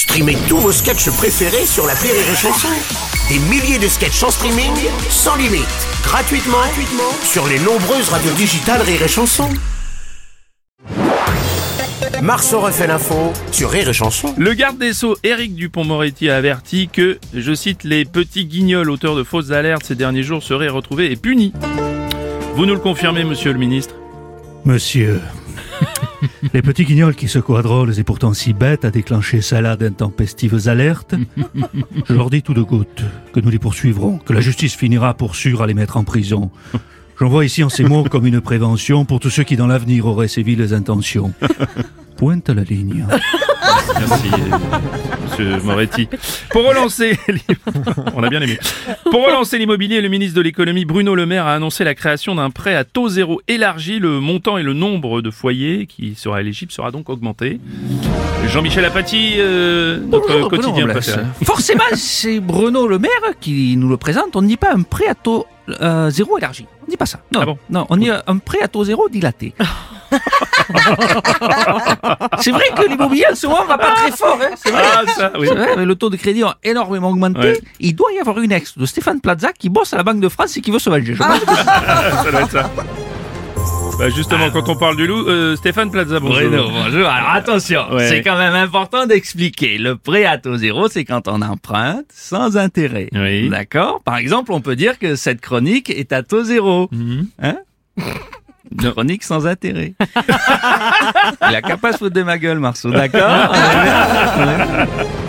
Streamez tous vos sketchs préférés sur la Rire et Chanson. Des milliers de sketchs en streaming, sans limite, gratuitement, gratuitement sur les nombreuses radios digitales Rire et Chanson. Marceau refait l'info sur Rire et Chanson. Le garde des Sceaux, Éric Dupont-Moretti, a averti que, je cite, les petits guignols auteurs de fausses alertes ces derniers jours seraient retrouvés et punis. Vous nous le confirmez, monsieur le ministre? Monsieur, les petits guignols qui à drôles et pourtant si bêtes à déclencher celle-là d'intempestives alertes, je leur dis tout de goutte que nous les poursuivrons, que la justice finira pour sûr à les mettre en prison. J'envoie ici en ces mots comme une prévention pour tous ceux qui dans l'avenir auraient ces viles intentions. Pointe la ligne. Merci, monsieur Moretti. Pour relancer, on a bien aimé. Pour relancer l'immobilier, le ministre de l'économie Bruno Le Maire a annoncé la création d'un prêt à taux zéro élargi. Le montant et le nombre de foyers qui sera éligible sera donc augmenté. Jean-Michel Apathy, euh, notre Bonjour, quotidien. Forcément, c'est Bruno Le Maire qui nous le présente. On ne dit pas un prêt à taux euh, zéro élargi. On ne dit pas ça. Non, Ah bon non on dit un prêt à taux zéro dilaté. c'est vrai que l'immobilier en ce moment va pas très fort. Hein, c'est vrai. Ah, ça, oui. C'est vrai, mais le taux de crédit a énormément augmenté. Ouais. Il doit y avoir une ex de Stéphane Plaza qui bosse à la Banque de France et qui veut se venger. Je pense que ça doit être ça. Bah justement, quand on parle du loup, euh, Stéphane Plaza, bonjour. Bruno, bonjour. Alors attention, Ouais. c'est quand même important d'expliquer. Le prêt à taux zéro, c'est quand on emprunte sans intérêt. Oui. D'accord? Par exemple, on peut dire que cette chronique est à taux zéro. Mhm. Hein? Chronique sans intérêt. Il a qu'à pas se foutre de ma gueule, Marceau. D'accord